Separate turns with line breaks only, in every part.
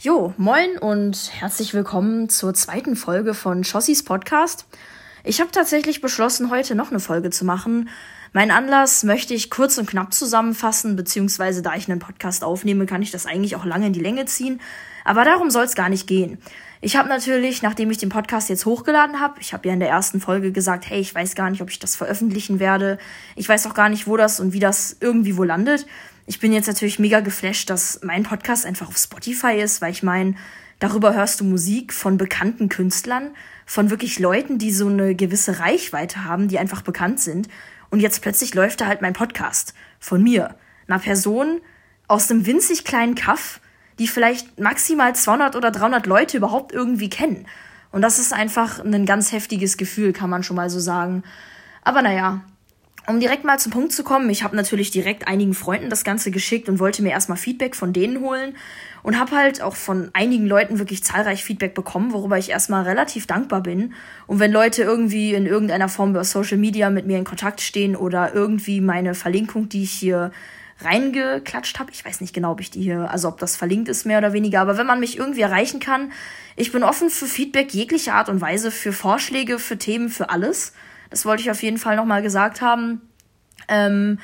Jo, moin und herzlich willkommen zur zweiten Folge von Chossis Podcast. Ich habe tatsächlich beschlossen, heute noch eine Folge zu machen. Mein Anlass möchte ich kurz und knapp zusammenfassen, beziehungsweise da ich einen Podcast aufnehme, kann ich das eigentlich auch lange in die Länge ziehen. Aber darum soll es gar nicht gehen. Ich habe natürlich, nachdem ich den Podcast jetzt hochgeladen habe, ich habe ja in der ersten Folge gesagt, hey, ich weiß gar nicht, ob ich das veröffentlichen werde. Ich weiß auch gar nicht, wo das und wie das irgendwie wo landet. Ich bin jetzt natürlich mega geflasht, dass mein Podcast einfach auf Spotify ist, weil ich meine, darüber hörst du Musik von bekannten Künstlern, von wirklich Leuten, die so eine gewisse Reichweite haben, die einfach bekannt sind. Und jetzt plötzlich läuft da halt mein Podcast von mir, einer Person aus einem winzig kleinen Kaff, die vielleicht maximal 200 oder 300 Leute überhaupt irgendwie kennen. Und das ist einfach ein ganz heftiges Gefühl, kann man schon mal so sagen. Aber naja, um direkt mal zum Punkt zu kommen, ich habe natürlich direkt einigen Freunden das Ganze geschickt und wollte mir erstmal Feedback von denen holen und habe halt auch von einigen Leuten wirklich zahlreich Feedback bekommen, worüber ich erstmal relativ dankbar bin. Und wenn Leute irgendwie in irgendeiner Form über Social Media mit mir in Kontakt stehen oder irgendwie meine Verlinkung, die ich hier reingeklatscht habe, ich weiß nicht genau, ob ich die hier, also ob das verlinkt ist mehr oder weniger, aber wenn man mich irgendwie erreichen kann, ich bin offen für Feedback jeglicher Art und Weise, für Vorschläge, für Themen, für alles. Das wollte ich auf jeden Fall nochmal gesagt haben. Ähm,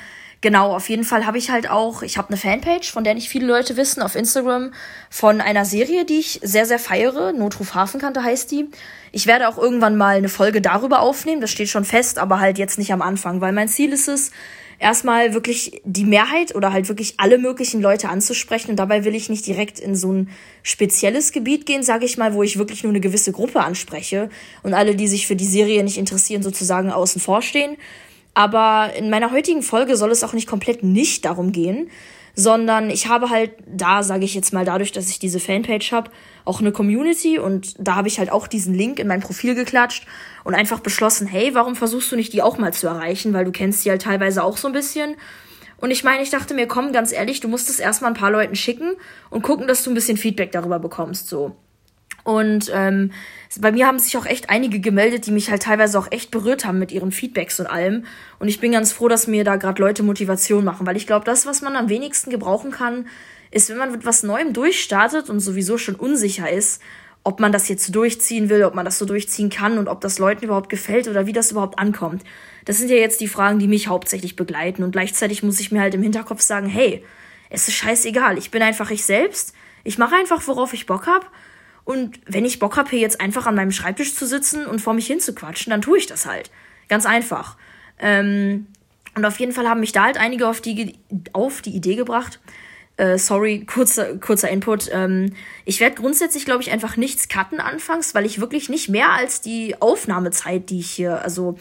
genau, auf jeden Fall habe ich halt auch, ich habe eine Fanpage, von der nicht viele Leute wissen, auf Instagram von einer Serie, die ich sehr, sehr feiere. Notruf Hafenkante heißt die. Ich werde auch irgendwann mal eine Folge darüber aufnehmen, das steht schon fest, aber halt jetzt nicht am Anfang, weil mein Ziel ist es, erstmal wirklich die Mehrheit oder halt wirklich alle möglichen Leute anzusprechen. Und dabei will ich nicht direkt in so ein spezielles Gebiet gehen, sage ich mal, wo ich wirklich nur eine gewisse Gruppe anspreche und alle, die sich für die Serie nicht interessieren, sozusagen außen vor stehen. Aber in meiner heutigen Folge soll es auch nicht komplett nicht darum gehen, sondern ich habe halt da, sage ich jetzt mal, dadurch, dass ich diese Fanpage habe, auch eine Community und da habe ich halt auch diesen Link in mein Profil geklatscht und einfach beschlossen, hey, warum versuchst du nicht die auch mal zu erreichen, weil du kennst die halt teilweise auch so ein bisschen. Und ich meine, ich dachte mir, komm, ganz ehrlich, du musst es erstmal ein paar Leuten schicken und gucken, dass du ein bisschen Feedback darüber bekommst, so. Und ähm, bei mir haben sich auch echt einige gemeldet, die mich halt teilweise auch echt berührt haben mit ihren Feedbacks und allem. Und ich bin ganz froh, dass mir da gerade Leute Motivation machen, weil ich glaube, das, was man am wenigsten gebrauchen kann, ist, wenn man mit was Neuem durchstartet und sowieso schon unsicher ist, ob man das jetzt durchziehen will, ob man das so durchziehen kann und ob das Leuten überhaupt gefällt oder wie das überhaupt ankommt. Das sind ja jetzt die Fragen, die mich hauptsächlich begleiten. Und gleichzeitig muss ich mir halt im Hinterkopf sagen, hey, es ist scheißegal, ich bin einfach ich selbst. Ich mache einfach, worauf ich Bock hab und wenn ich Bock habe, hier jetzt einfach an meinem Schreibtisch zu sitzen und vor mich hinzuquatschen, dann tue ich das halt. Ganz einfach. Ähm, und auf jeden Fall haben mich da halt einige auf die, auf die Idee gebracht. Äh, sorry, kurzer, kurzer Input. Ähm, ich werde grundsätzlich, glaube ich, einfach nichts cutten anfangs, weil ich wirklich nicht mehr als die Aufnahmezeit, die ich hier, also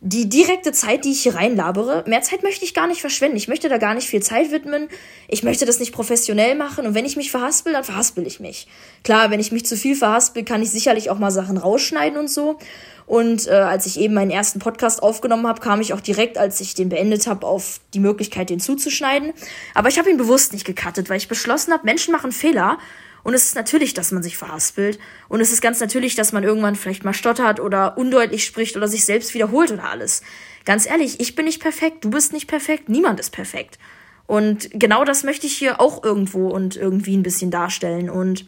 die direkte Zeit, die ich hier reinlabere, mehr Zeit möchte ich gar nicht verschwenden. Ich möchte da gar nicht viel Zeit widmen. Ich möchte das nicht professionell machen. Und wenn ich mich verhaspel, dann verhaspel ich mich. Klar, wenn ich mich zu viel verhaspel, kann ich sicherlich auch mal Sachen rausschneiden und so. Und äh, als ich eben meinen ersten Podcast aufgenommen habe, kam ich auch direkt, als ich den beendet habe, auf die Möglichkeit, den zuzuschneiden. Aber ich habe ihn bewusst nicht gecuttet, weil ich beschlossen habe, Menschen machen Fehler und es ist natürlich, dass man sich verhaspelt. Und es ist ganz natürlich, dass man irgendwann vielleicht mal stottert oder undeutlich spricht oder sich selbst wiederholt oder alles. Ganz ehrlich, ich bin nicht perfekt, du bist nicht perfekt, niemand ist perfekt. Und genau das möchte ich hier auch irgendwo und irgendwie ein bisschen darstellen. Und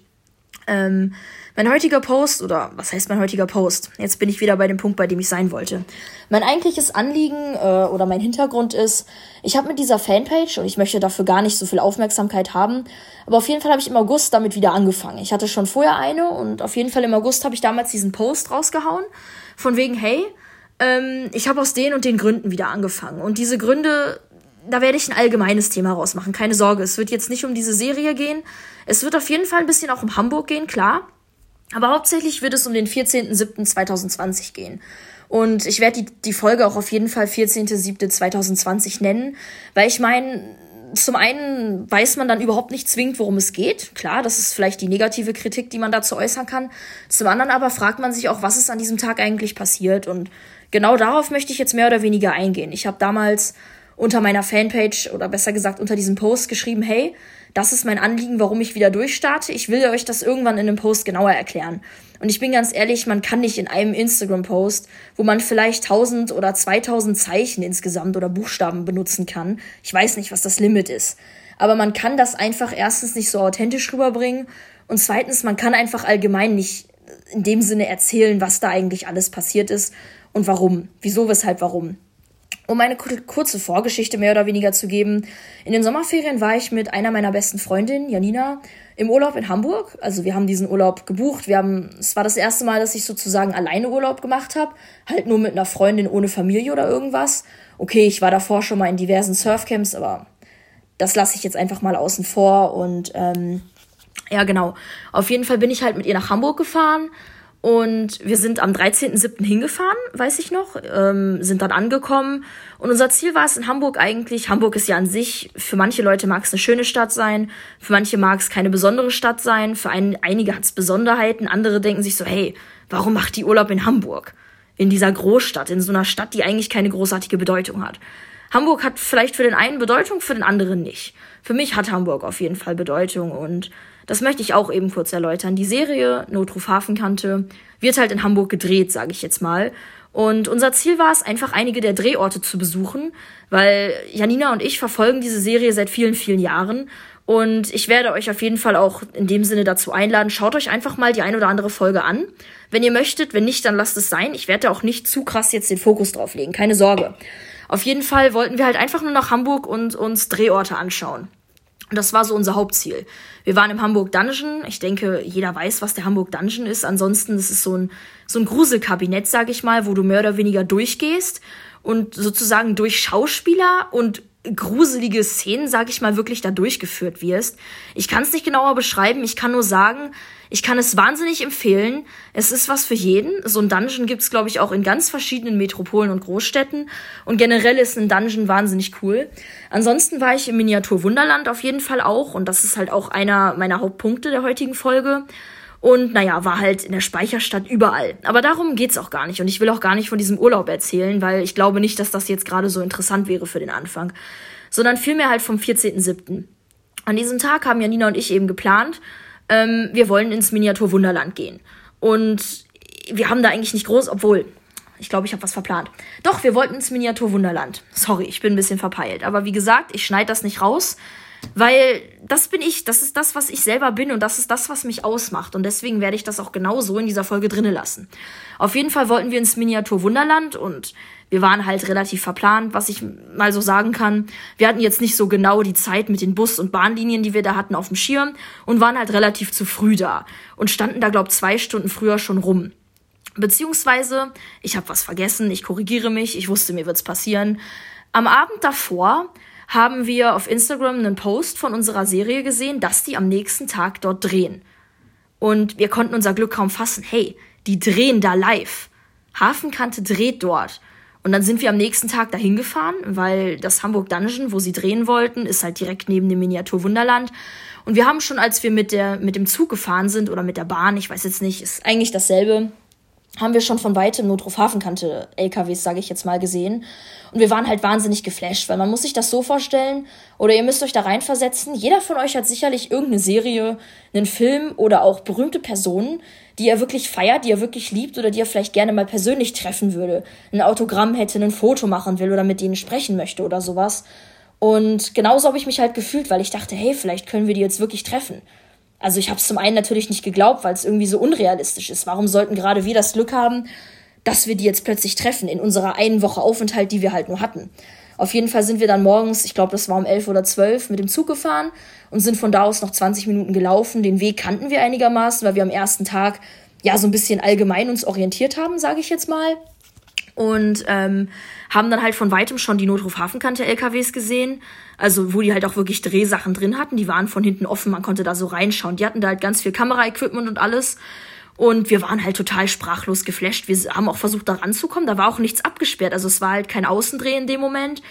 ähm, mein heutiger Post, oder was heißt mein heutiger Post? Jetzt bin ich wieder bei dem Punkt, bei dem ich sein wollte. Mein eigentliches Anliegen äh, oder mein Hintergrund ist, ich habe mit dieser Fanpage, und ich möchte dafür gar nicht so viel Aufmerksamkeit haben, aber auf jeden Fall habe ich im August damit wieder angefangen. Ich hatte schon vorher eine und auf jeden Fall im August habe ich damals diesen Post rausgehauen, von wegen, hey, ähm, ich habe aus den und den Gründen wieder angefangen. Und diese Gründe da werde ich ein allgemeines Thema rausmachen. Keine Sorge, es wird jetzt nicht um diese Serie gehen. Es wird auf jeden Fall ein bisschen auch um Hamburg gehen, klar. Aber hauptsächlich wird es um den 14.07.2020 gehen. Und ich werde die, die Folge auch auf jeden Fall 14.07.2020 nennen, weil ich meine, zum einen weiß man dann überhaupt nicht zwingend, worum es geht. Klar, das ist vielleicht die negative Kritik, die man dazu äußern kann. Zum anderen aber fragt man sich auch, was ist an diesem Tag eigentlich passiert. Und genau darauf möchte ich jetzt mehr oder weniger eingehen. Ich habe damals unter meiner Fanpage oder besser gesagt unter diesem Post geschrieben, hey, das ist mein Anliegen, warum ich wieder durchstarte. Ich will euch das irgendwann in einem Post genauer erklären. Und ich bin ganz ehrlich, man kann nicht in einem Instagram-Post, wo man vielleicht 1000 oder 2000 Zeichen insgesamt oder Buchstaben benutzen kann. Ich weiß nicht, was das Limit ist. Aber man kann das einfach erstens nicht so authentisch rüberbringen Und zweitens, man kann einfach allgemein nicht in dem Sinne erzählen, was da eigentlich alles passiert ist und warum. Wieso, weshalb, warum. Um eine kurze Vorgeschichte mehr oder weniger zu geben. In den Sommerferien war ich mit einer meiner besten Freundinnen, Janina, im Urlaub in Hamburg. Also wir haben diesen Urlaub gebucht. Wir haben, es war das erste Mal, dass ich sozusagen alleine Urlaub gemacht habe. Halt nur mit einer Freundin ohne Familie oder irgendwas. Okay, ich war davor schon mal in diversen Surfcamps, aber das lasse ich jetzt einfach mal außen vor. Und ähm, ja, genau. Auf jeden Fall bin ich halt mit ihr nach Hamburg gefahren und wir sind am 13.07. hingefahren, weiß ich noch, ähm, sind dann angekommen. Und unser Ziel war es in Hamburg eigentlich. Hamburg ist ja an sich, für manche Leute mag es eine schöne Stadt sein, für manche mag es keine besondere Stadt sein, für ein, einige hat es Besonderheiten, andere denken sich so, hey, warum macht die Urlaub in Hamburg? In dieser Großstadt, in so einer Stadt, die eigentlich keine großartige Bedeutung hat. Hamburg hat vielleicht für den einen Bedeutung, für den anderen nicht. Für mich hat Hamburg auf jeden Fall Bedeutung und das möchte ich auch eben kurz erläutern. Die Serie Notruf Hafenkante wird halt in Hamburg gedreht, sage ich jetzt mal. Und unser Ziel war es, einfach einige der Drehorte zu besuchen, weil Janina und ich verfolgen diese Serie seit vielen, vielen Jahren. Und ich werde euch auf jeden Fall auch in dem Sinne dazu einladen. Schaut euch einfach mal die ein oder andere Folge an. Wenn ihr möchtet, wenn nicht, dann lasst es sein. Ich werde da auch nicht zu krass jetzt den Fokus drauf legen. Keine Sorge. Auf jeden Fall wollten wir halt einfach nur nach Hamburg und uns Drehorte anschauen. Und das war so unser Hauptziel. Wir waren im Hamburg Dungeon. Ich denke, jeder weiß, was der Hamburg Dungeon ist. Ansonsten, ist so ein, so ein Gruselkabinett, sag ich mal, wo du mehr oder weniger durchgehst und sozusagen durch Schauspieler und gruselige Szenen, sag ich mal, wirklich da durchgeführt wirst. Ich kann es nicht genauer beschreiben, ich kann nur sagen, ich kann es wahnsinnig empfehlen. Es ist was für jeden. So ein Dungeon gibt's, glaube ich, auch in ganz verschiedenen Metropolen und Großstädten. Und generell ist ein Dungeon wahnsinnig cool. Ansonsten war ich im Miniatur Wunderland auf jeden Fall auch. Und das ist halt auch einer meiner Hauptpunkte der heutigen Folge. Und naja, war halt in der Speicherstadt überall. Aber darum geht's auch gar nicht. Und ich will auch gar nicht von diesem Urlaub erzählen, weil ich glaube nicht, dass das jetzt gerade so interessant wäre für den Anfang. Sondern vielmehr halt vom 14.07. An diesem Tag haben Janina und ich eben geplant, ähm, wir wollen ins Miniatur Wunderland gehen. Und wir haben da eigentlich nicht groß, obwohl, ich glaube, ich habe was verplant. Doch, wir wollten ins Miniatur Wunderland. Sorry, ich bin ein bisschen verpeilt. Aber wie gesagt, ich schneide das nicht raus. Weil das bin ich, das ist das, was ich selber bin und das ist das, was mich ausmacht. Und deswegen werde ich das auch genau so in dieser Folge drinnen lassen. Auf jeden Fall wollten wir ins Miniatur Wunderland und wir waren halt relativ verplant, was ich mal so sagen kann. Wir hatten jetzt nicht so genau die Zeit mit den Bus- und Bahnlinien, die wir da hatten, auf dem Schirm und waren halt relativ zu früh da und standen da, glaub, zwei Stunden früher schon rum. Beziehungsweise, ich habe was vergessen, ich korrigiere mich, ich wusste, mir wird's passieren. Am Abend davor haben wir auf Instagram einen Post von unserer Serie gesehen, dass die am nächsten Tag dort drehen. Und wir konnten unser Glück kaum fassen. Hey, die drehen da live. Hafenkante dreht dort. Und dann sind wir am nächsten Tag dahin gefahren, weil das Hamburg Dungeon, wo sie drehen wollten, ist halt direkt neben dem Miniatur Wunderland. Und wir haben schon, als wir mit der, mit dem Zug gefahren sind oder mit der Bahn, ich weiß jetzt nicht, ist eigentlich dasselbe, haben wir schon von weitem Notruf Hafenkante LKWs, sage ich jetzt mal, gesehen. Und wir waren halt wahnsinnig geflasht, weil man muss sich das so vorstellen, oder ihr müsst euch da reinversetzen, jeder von euch hat sicherlich irgendeine Serie, einen Film oder auch berühmte Personen, die er wirklich feiert, die er wirklich liebt oder die er vielleicht gerne mal persönlich treffen würde, ein Autogramm hätte, ein Foto machen will oder mit denen sprechen möchte oder sowas. Und genauso habe ich mich halt gefühlt, weil ich dachte, hey, vielleicht können wir die jetzt wirklich treffen. Also ich habe es zum einen natürlich nicht geglaubt, weil es irgendwie so unrealistisch ist. Warum sollten gerade wir das Glück haben, dass wir die jetzt plötzlich treffen in unserer einen Woche Aufenthalt, die wir halt nur hatten? Auf jeden Fall sind wir dann morgens, ich glaube, das war um elf oder zwölf, mit dem Zug gefahren und sind von da aus noch 20 Minuten gelaufen. Den Weg kannten wir einigermaßen, weil wir am ersten Tag ja so ein bisschen allgemein uns orientiert haben, sage ich jetzt mal und ähm, haben dann halt von weitem schon die Notruf Hafenkante LKWs gesehen, also wo die halt auch wirklich Drehsachen drin hatten, die waren von hinten offen, man konnte da so reinschauen. Die hatten da halt ganz viel Kameraequipment und alles und wir waren halt total sprachlos geflasht. Wir haben auch versucht da ranzukommen, da war auch nichts abgesperrt, also es war halt kein Außendreh in dem Moment.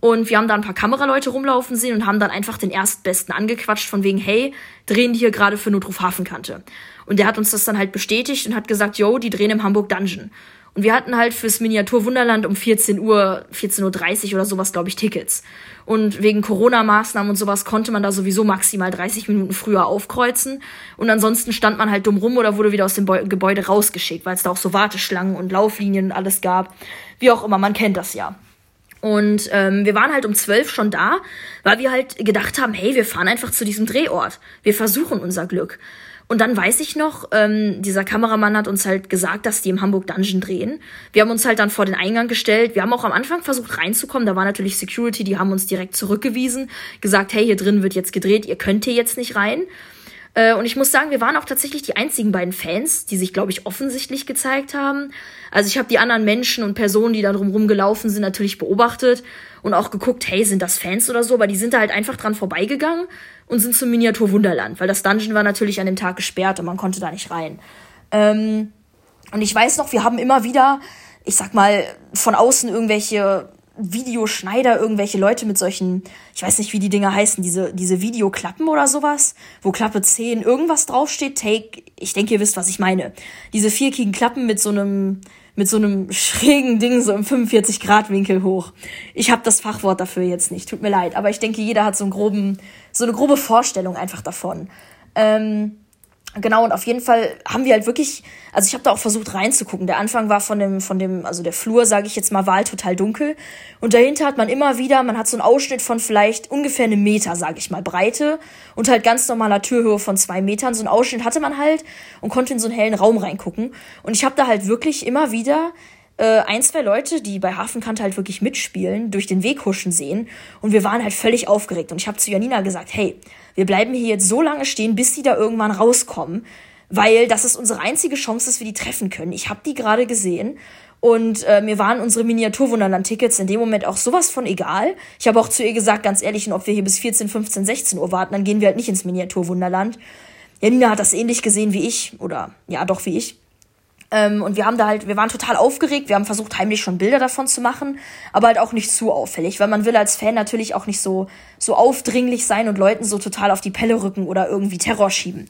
Und wir haben da ein paar Kameraleute rumlaufen sehen und haben dann einfach den Erstbesten angequatscht von wegen, hey, drehen die hier gerade für Notruf Hafenkante. Und der hat uns das dann halt bestätigt und hat gesagt, yo, die drehen im Hamburg Dungeon. Und wir hatten halt fürs Miniatur Wunderland um 14 Uhr, 14.30 Uhr oder sowas, glaube ich, Tickets. Und wegen Corona-Maßnahmen und sowas konnte man da sowieso maximal 30 Minuten früher aufkreuzen. Und ansonsten stand man halt dumm rum oder wurde wieder aus dem Beu Gebäude rausgeschickt, weil es da auch so Warteschlangen und Lauflinien und alles gab. Wie auch immer, man kennt das ja. Und ähm, wir waren halt um zwölf schon da, weil wir halt gedacht haben, hey, wir fahren einfach zu diesem Drehort. Wir versuchen unser Glück. Und dann weiß ich noch, ähm, dieser Kameramann hat uns halt gesagt, dass die im Hamburg Dungeon drehen. Wir haben uns halt dann vor den Eingang gestellt. Wir haben auch am Anfang versucht reinzukommen. Da war natürlich Security, die haben uns direkt zurückgewiesen, gesagt, hey, hier drin wird jetzt gedreht, ihr könnt hier jetzt nicht rein. Äh, und ich muss sagen, wir waren auch tatsächlich die einzigen beiden Fans, die sich, glaube ich, offensichtlich gezeigt haben. Also ich habe die anderen Menschen und Personen, die da drumherum gelaufen sind, natürlich beobachtet und auch geguckt, hey, sind das Fans oder so? Aber die sind da halt einfach dran vorbeigegangen und sind zum Miniatur Wunderland, weil das Dungeon war natürlich an dem Tag gesperrt und man konnte da nicht rein. Ähm, und ich weiß noch, wir haben immer wieder, ich sag mal, von außen irgendwelche Videoschneider, irgendwelche Leute mit solchen, ich weiß nicht, wie die Dinger heißen, diese, diese Videoklappen oder sowas, wo Klappe 10 irgendwas draufsteht, Take, ich denke, ihr wisst, was ich meine. Diese viereckigen Klappen mit so einem, mit so einem schrägen Ding so im 45-Grad-Winkel hoch. Ich habe das Fachwort dafür jetzt nicht, tut mir leid, aber ich denke, jeder hat so einen groben, so eine grobe Vorstellung einfach davon. Ähm, Genau, und auf jeden Fall haben wir halt wirklich, also ich habe da auch versucht reinzugucken. Der Anfang war von dem, von dem, also der Flur, sage ich jetzt mal, war halt total dunkel. Und dahinter hat man immer wieder, man hat so einen Ausschnitt von vielleicht ungefähr einem Meter, sage ich mal, Breite und halt ganz normaler Türhöhe von zwei Metern. So einen Ausschnitt hatte man halt und konnte in so einen hellen Raum reingucken. Und ich habe da halt wirklich immer wieder äh, ein, zwei Leute, die bei Hafenkante halt wirklich mitspielen, durch den Weg huschen sehen. Und wir waren halt völlig aufgeregt. Und ich habe zu Janina gesagt, hey, wir bleiben hier jetzt so lange stehen, bis die da irgendwann rauskommen, weil das ist unsere einzige Chance, dass wir die treffen können. Ich habe die gerade gesehen und äh, mir waren unsere Miniaturwunderland-Tickets in dem Moment auch sowas von egal. Ich habe auch zu ihr gesagt, ganz ehrlich, und ob wir hier bis 14, 15, 16 Uhr warten, dann gehen wir halt nicht ins Miniaturwunderland. Janina hat das ähnlich gesehen wie ich, oder ja, doch wie ich. Ähm, und wir haben da halt, wir waren total aufgeregt, wir haben versucht, heimlich schon Bilder davon zu machen, aber halt auch nicht zu auffällig, weil man will als Fan natürlich auch nicht so, so aufdringlich sein und Leuten so total auf die Pelle rücken oder irgendwie Terror schieben.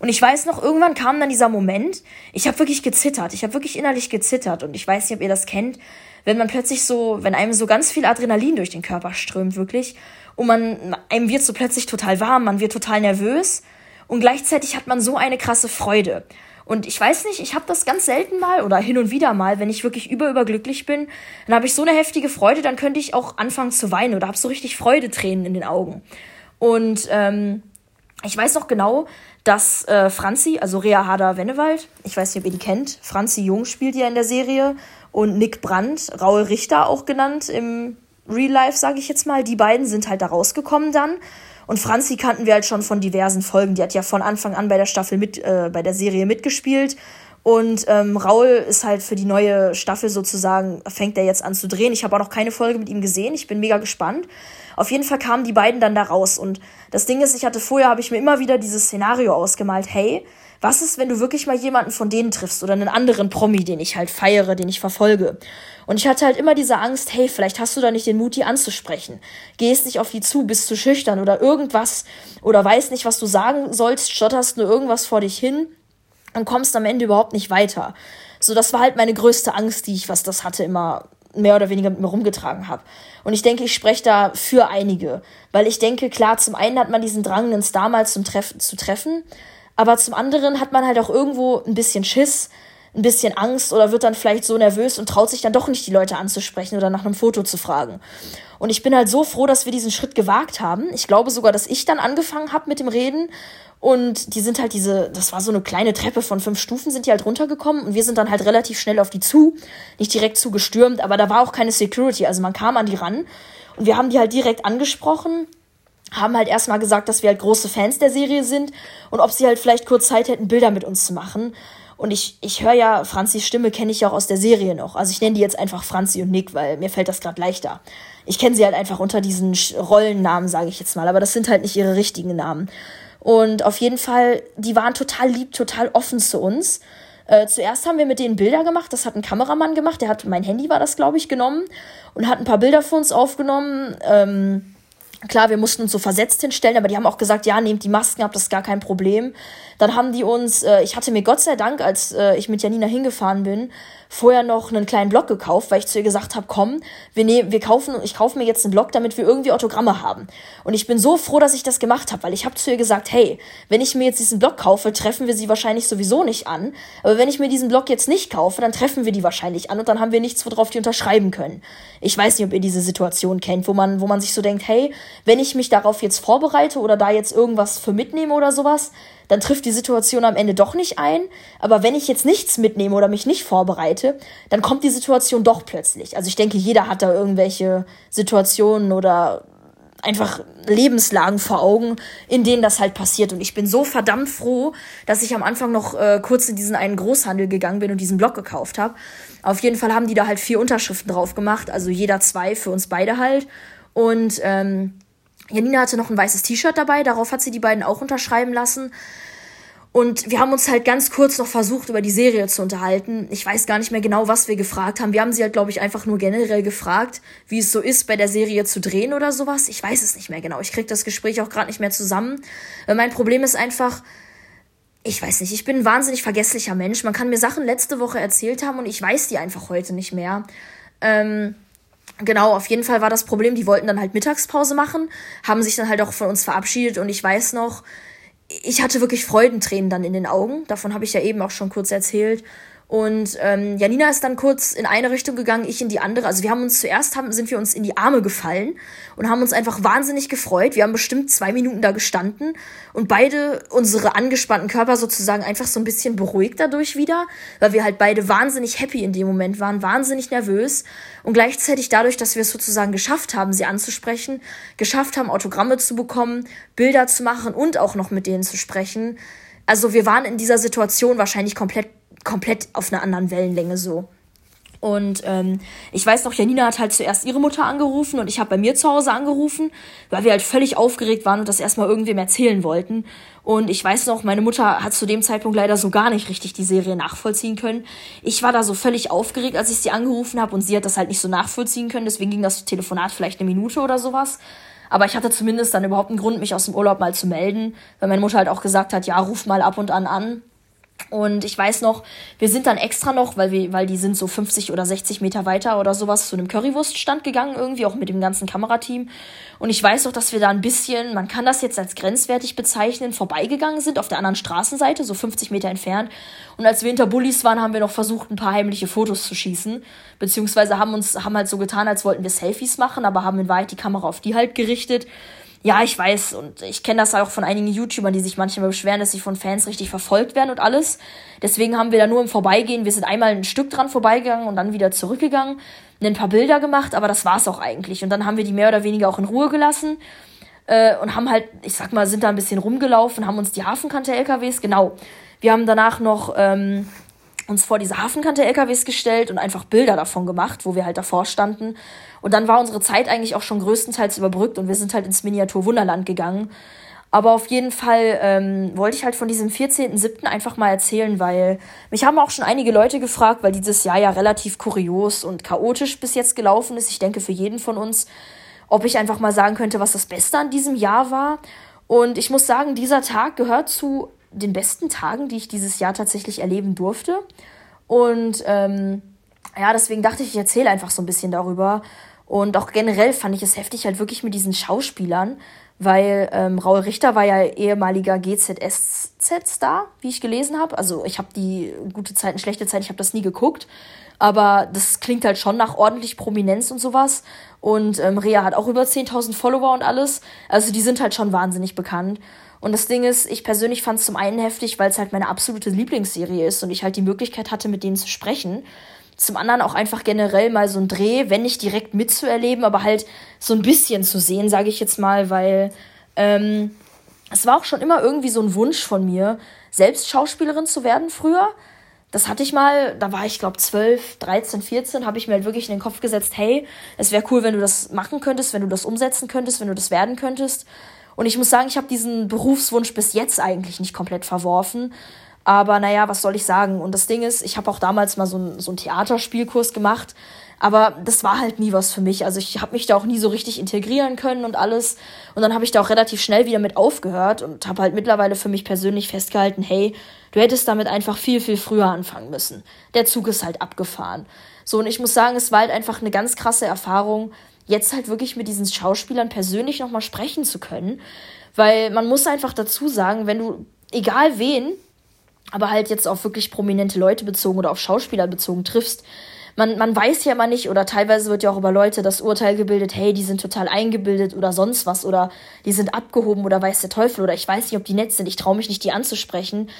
Und ich weiß noch, irgendwann kam dann dieser Moment, ich habe wirklich gezittert, ich habe wirklich innerlich gezittert und ich weiß nicht, ob ihr das kennt, wenn man plötzlich so, wenn einem so ganz viel Adrenalin durch den Körper strömt, wirklich, und man, einem wird so plötzlich total warm, man wird total nervös und gleichzeitig hat man so eine krasse Freude. Und ich weiß nicht, ich habe das ganz selten mal oder hin und wieder mal, wenn ich wirklich über überglücklich bin, dann habe ich so eine heftige Freude, dann könnte ich auch anfangen zu weinen oder habe so richtig Freudetränen in den Augen. Und ähm, ich weiß noch genau, dass äh, Franzi, also Rea Hader-Wennewald, ich weiß nicht, ob ihr die kennt, Franzi Jung spielt ja in der Serie und Nick Brandt, Raul Richter auch genannt im Real Life, sage ich jetzt mal, die beiden sind halt da rausgekommen dann. Und Franzi kannten wir halt schon von diversen Folgen. Die hat ja von Anfang an bei der Staffel mit, äh, bei der Serie mitgespielt. Und ähm, Raul ist halt für die neue Staffel sozusagen, fängt er jetzt an zu drehen. Ich habe auch noch keine Folge mit ihm gesehen. Ich bin mega gespannt. Auf jeden Fall kamen die beiden dann da raus. Und das Ding ist, ich hatte vorher, habe ich mir immer wieder dieses Szenario ausgemalt. Hey, was ist, wenn du wirklich mal jemanden von denen triffst oder einen anderen Promi, den ich halt feiere, den ich verfolge? Und ich hatte halt immer diese Angst, hey, vielleicht hast du da nicht den Mut, die anzusprechen. Gehst nicht auf die zu, bist zu schüchtern oder irgendwas oder weißt nicht, was du sagen sollst, stotterst nur irgendwas vor dich hin und kommst am Ende überhaupt nicht weiter. So, das war halt meine größte Angst, die ich, was das hatte, immer mehr oder weniger mit mir rumgetragen habe. Und ich denke, ich spreche da für einige. Weil ich denke, klar, zum einen hat man diesen Drang, einen Star mal zum Treff zu treffen. Aber zum anderen hat man halt auch irgendwo ein bisschen Schiss, ein bisschen Angst oder wird dann vielleicht so nervös und traut sich dann doch nicht, die Leute anzusprechen oder nach einem Foto zu fragen. Und ich bin halt so froh, dass wir diesen Schritt gewagt haben. Ich glaube sogar, dass ich dann angefangen habe mit dem Reden. Und die sind halt diese, das war so eine kleine Treppe von fünf Stufen, sind die halt runtergekommen und wir sind dann halt relativ schnell auf die zu. Nicht direkt zugestürmt, aber da war auch keine Security. Also man kam an die ran und wir haben die halt direkt angesprochen haben halt erstmal gesagt, dass wir halt große Fans der Serie sind und ob sie halt vielleicht kurz Zeit hätten, Bilder mit uns zu machen. Und ich, ich höre ja, Franzis Stimme kenne ich ja auch aus der Serie noch. Also ich nenne die jetzt einfach Franzi und Nick, weil mir fällt das gerade leichter. Ich kenne sie halt einfach unter diesen Rollennamen, sage ich jetzt mal. Aber das sind halt nicht ihre richtigen Namen. Und auf jeden Fall, die waren total lieb, total offen zu uns. Äh, zuerst haben wir mit denen Bilder gemacht. Das hat ein Kameramann gemacht. Der hat mein Handy war das, glaube ich, genommen und hat ein paar Bilder für uns aufgenommen. Ähm, Klar, wir mussten uns so versetzt hinstellen, aber die haben auch gesagt, ja, nehmt die Masken ab, das ist gar kein Problem. Dann haben die uns, äh, ich hatte mir Gott sei Dank, als äh, ich mit Janina hingefahren bin, vorher noch einen kleinen Block gekauft, weil ich zu ihr gesagt habe, komm, wir, nehmen, wir kaufen, ich kaufe mir jetzt einen Block, damit wir irgendwie Autogramme haben. Und ich bin so froh, dass ich das gemacht habe, weil ich habe zu ihr gesagt, hey, wenn ich mir jetzt diesen Block kaufe, treffen wir sie wahrscheinlich sowieso nicht an. Aber wenn ich mir diesen Block jetzt nicht kaufe, dann treffen wir die wahrscheinlich an und dann haben wir nichts, worauf die unterschreiben können. Ich weiß nicht, ob ihr diese Situation kennt, wo man, wo man sich so denkt, hey, wenn ich mich darauf jetzt vorbereite oder da jetzt irgendwas für mitnehme oder sowas, dann trifft die Situation am Ende doch nicht ein. Aber wenn ich jetzt nichts mitnehme oder mich nicht vorbereite, dann kommt die Situation doch plötzlich. Also ich denke, jeder hat da irgendwelche Situationen oder einfach Lebenslagen vor Augen, in denen das halt passiert. Und ich bin so verdammt froh, dass ich am Anfang noch äh, kurz in diesen einen Großhandel gegangen bin und diesen Blog gekauft habe. Auf jeden Fall haben die da halt vier Unterschriften drauf gemacht, also jeder zwei für uns beide halt. Und ähm, Janina hatte noch ein weißes T-Shirt dabei, darauf hat sie die beiden auch unterschreiben lassen. Und wir haben uns halt ganz kurz noch versucht, über die Serie zu unterhalten. Ich weiß gar nicht mehr genau, was wir gefragt haben. Wir haben sie halt, glaube ich, einfach nur generell gefragt, wie es so ist, bei der Serie zu drehen oder sowas. Ich weiß es nicht mehr genau. Ich kriege das Gespräch auch gerade nicht mehr zusammen. Mein Problem ist einfach, ich weiß nicht, ich bin ein wahnsinnig vergesslicher Mensch. Man kann mir Sachen letzte Woche erzählt haben und ich weiß die einfach heute nicht mehr. Ähm, genau, auf jeden Fall war das Problem, die wollten dann halt Mittagspause machen, haben sich dann halt auch von uns verabschiedet und ich weiß noch, ich hatte wirklich Freudentränen dann in den Augen. Davon habe ich ja eben auch schon kurz erzählt. Und ähm, Janina ist dann kurz in eine Richtung gegangen, ich in die andere. Also wir haben uns zuerst haben, sind wir uns in die Arme gefallen und haben uns einfach wahnsinnig gefreut. Wir haben bestimmt zwei Minuten da gestanden und beide unsere angespannten Körper sozusagen einfach so ein bisschen beruhigt dadurch wieder, weil wir halt beide wahnsinnig happy in dem Moment waren, wahnsinnig nervös und gleichzeitig dadurch, dass wir es sozusagen geschafft haben, sie anzusprechen, geschafft haben, Autogramme zu bekommen, Bilder zu machen und auch noch mit denen zu sprechen. Also wir waren in dieser Situation wahrscheinlich komplett komplett auf einer anderen Wellenlänge so. Und ähm, ich weiß noch, Janina hat halt zuerst ihre Mutter angerufen und ich habe bei mir zu Hause angerufen, weil wir halt völlig aufgeregt waren und das erstmal irgendwem erzählen wollten. Und ich weiß noch, meine Mutter hat zu dem Zeitpunkt leider so gar nicht richtig die Serie nachvollziehen können. Ich war da so völlig aufgeregt, als ich sie angerufen habe und sie hat das halt nicht so nachvollziehen können. Deswegen ging das Telefonat vielleicht eine Minute oder sowas. Aber ich hatte zumindest dann überhaupt einen Grund, mich aus dem Urlaub mal zu melden, weil meine Mutter halt auch gesagt hat, ja, ruf mal ab und an an. Und ich weiß noch, wir sind dann extra noch, weil wir, weil die sind so 50 oder 60 Meter weiter oder sowas zu einem Currywurststand gegangen, irgendwie auch mit dem ganzen Kamerateam. Und ich weiß noch, dass wir da ein bisschen, man kann das jetzt als grenzwertig bezeichnen, vorbeigegangen sind auf der anderen Straßenseite, so 50 Meter entfernt. Und als wir hinter Bullis waren, haben wir noch versucht, ein paar heimliche Fotos zu schießen. Beziehungsweise haben uns, haben halt so getan, als wollten wir Selfies machen, aber haben in Wahrheit die Kamera auf die halt gerichtet. Ja, ich weiß und ich kenne das auch von einigen YouTubern, die sich manchmal beschweren, dass sie von Fans richtig verfolgt werden und alles. Deswegen haben wir da nur im Vorbeigehen, wir sind einmal ein Stück dran vorbeigegangen und dann wieder zurückgegangen, ein paar Bilder gemacht, aber das war's auch eigentlich. Und dann haben wir die mehr oder weniger auch in Ruhe gelassen äh, und haben halt, ich sag mal, sind da ein bisschen rumgelaufen, haben uns die Hafenkante LKWs, genau. Wir haben danach noch ähm, uns vor diese Hafenkante LKWs gestellt und einfach Bilder davon gemacht, wo wir halt davor standen. Und dann war unsere Zeit eigentlich auch schon größtenteils überbrückt und wir sind halt ins Miniatur Wunderland gegangen. Aber auf jeden Fall ähm, wollte ich halt von diesem 14.07. einfach mal erzählen, weil mich haben auch schon einige Leute gefragt, weil dieses Jahr ja relativ kurios und chaotisch bis jetzt gelaufen ist. Ich denke für jeden von uns, ob ich einfach mal sagen könnte, was das Beste an diesem Jahr war. Und ich muss sagen, dieser Tag gehört zu den besten Tagen, die ich dieses Jahr tatsächlich erleben durfte. Und ähm, ja, deswegen dachte ich, ich erzähle einfach so ein bisschen darüber. Und auch generell fand ich es heftig, halt wirklich mit diesen Schauspielern, weil ähm, Raul Richter war ja ehemaliger GZSZ-Star, wie ich gelesen habe. Also ich habe die gute Zeiten, schlechte Zeiten, ich habe das nie geguckt. Aber das klingt halt schon nach ordentlich Prominenz und sowas. Und ähm, Rea hat auch über 10.000 Follower und alles. Also die sind halt schon wahnsinnig bekannt. Und das Ding ist, ich persönlich fand es zum einen heftig, weil es halt meine absolute Lieblingsserie ist und ich halt die Möglichkeit hatte, mit denen zu sprechen. Zum anderen auch einfach generell mal so ein Dreh, wenn nicht direkt mitzuerleben, aber halt so ein bisschen zu sehen, sage ich jetzt mal, weil ähm, es war auch schon immer irgendwie so ein Wunsch von mir, selbst Schauspielerin zu werden früher. Das hatte ich mal, da war ich glaube 12, 13, 14, habe ich mir halt wirklich in den Kopf gesetzt, hey, es wäre cool, wenn du das machen könntest, wenn du das umsetzen könntest, wenn du das werden könntest. Und ich muss sagen, ich habe diesen Berufswunsch bis jetzt eigentlich nicht komplett verworfen. Aber naja, was soll ich sagen? Und das Ding ist, ich habe auch damals mal so, ein, so Theaterspielkurs gemacht. Aber das war halt nie was für mich. Also ich habe mich da auch nie so richtig integrieren können und alles. Und dann habe ich da auch relativ schnell wieder mit aufgehört und habe halt mittlerweile für mich persönlich festgehalten, hey, du hättest damit einfach viel, viel früher anfangen müssen. Der Zug ist halt abgefahren. So, und ich muss sagen, es war halt einfach eine ganz krasse Erfahrung, jetzt halt wirklich mit diesen Schauspielern persönlich nochmal sprechen zu können. Weil man muss einfach dazu sagen, wenn du, egal wen, aber halt jetzt auf wirklich prominente Leute bezogen oder auf Schauspieler bezogen triffst, man, man weiß ja immer nicht, oder teilweise wird ja auch über Leute das Urteil gebildet, hey, die sind total eingebildet oder sonst was, oder die sind abgehoben oder weiß der Teufel, oder ich weiß nicht, ob die nett sind, ich traue mich nicht, die anzusprechen.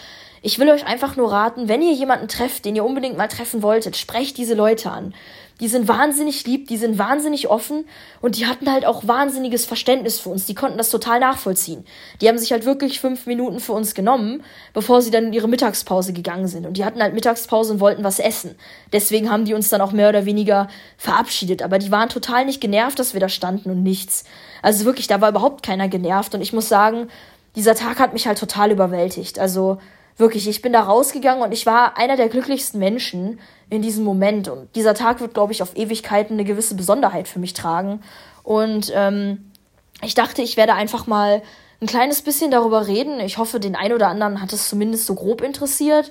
Ich will euch einfach nur raten, wenn ihr jemanden trefft, den ihr unbedingt mal treffen wolltet, sprecht diese Leute an. Die sind wahnsinnig lieb, die sind wahnsinnig offen und die hatten halt auch wahnsinniges Verständnis für uns. Die konnten das total nachvollziehen. Die haben sich halt wirklich fünf Minuten für uns genommen, bevor sie dann in ihre Mittagspause gegangen sind. Und die hatten halt Mittagspause und wollten was essen. Deswegen haben die uns dann auch mehr oder weniger verabschiedet. Aber die waren total nicht genervt, dass wir da standen und nichts. Also wirklich, da war überhaupt keiner genervt. Und ich muss sagen, dieser Tag hat mich halt total überwältigt. Also wirklich, ich bin da rausgegangen und ich war einer der glücklichsten Menschen in diesem Moment. Und dieser Tag wird, glaube ich, auf Ewigkeiten eine gewisse Besonderheit für mich tragen. Und ähm, ich dachte, ich werde einfach mal ein kleines bisschen darüber reden. Ich hoffe, den einen oder anderen hat es zumindest so grob interessiert.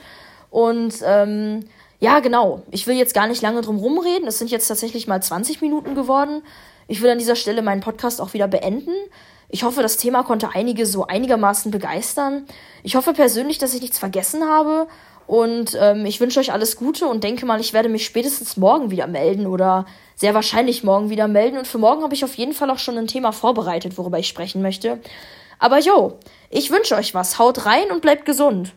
Und ähm, ja, genau. Ich will jetzt gar nicht lange drum rumreden. Es sind jetzt tatsächlich mal 20 Minuten geworden. Ich will an dieser Stelle meinen Podcast auch wieder beenden. Ich hoffe, das Thema konnte einige so einigermaßen begeistern. Ich hoffe persönlich, dass ich nichts vergessen habe. Und ähm, ich wünsche euch alles Gute und denke mal, ich werde mich spätestens morgen wieder melden oder sehr wahrscheinlich morgen wieder melden. Und für morgen habe ich auf jeden Fall auch schon ein Thema vorbereitet, worüber ich sprechen möchte. Aber jo, ich wünsche euch was. Haut rein und bleibt gesund.